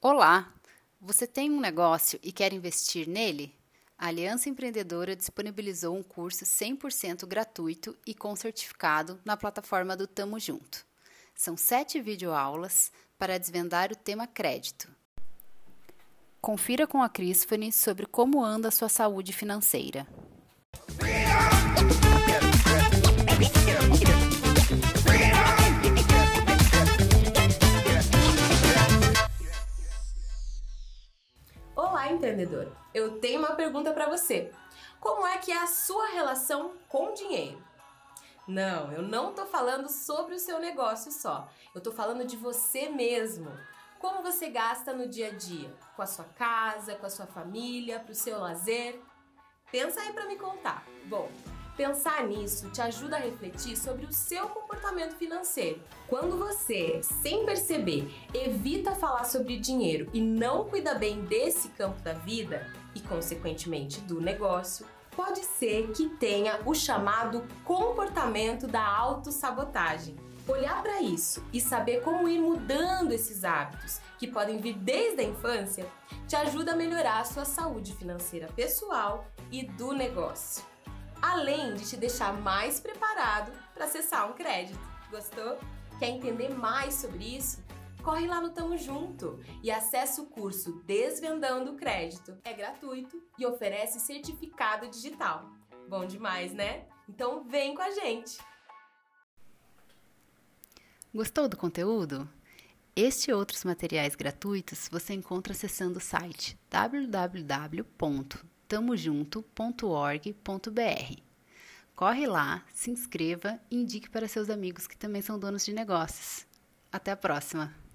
Olá! Você tem um negócio e quer investir nele? A Aliança Empreendedora disponibilizou um curso 100% gratuito e com certificado na plataforma do Tamo Junto. São sete videoaulas para desvendar o tema crédito. Confira com a Crisfone sobre como anda a sua saúde financeira. Empreendedor! Eu tenho uma pergunta para você. Como é que é a sua relação com o dinheiro? Não, eu não tô falando sobre o seu negócio só. Eu tô falando de você mesmo. Como você gasta no dia a dia? Com a sua casa, com a sua família, para o seu lazer? Pensa aí para me contar. Bom, Pensar nisso te ajuda a refletir sobre o seu comportamento financeiro. Quando você, sem perceber, evita falar sobre dinheiro e não cuida bem desse campo da vida e, consequentemente, do negócio, pode ser que tenha o chamado comportamento da autossabotagem. Olhar para isso e saber como ir mudando esses hábitos, que podem vir desde a infância, te ajuda a melhorar a sua saúde financeira pessoal e do negócio além de te deixar mais preparado para acessar um crédito. Gostou? Quer entender mais sobre isso? Corre lá no Tamo Junto e acesse o curso Desvendando o Crédito. É gratuito e oferece certificado digital. Bom demais, né? Então vem com a gente! Gostou do conteúdo? Este e outros materiais gratuitos você encontra acessando o site www tamojunto.org.br. Corre lá, se inscreva e indique para seus amigos que também são donos de negócios. Até a próxima!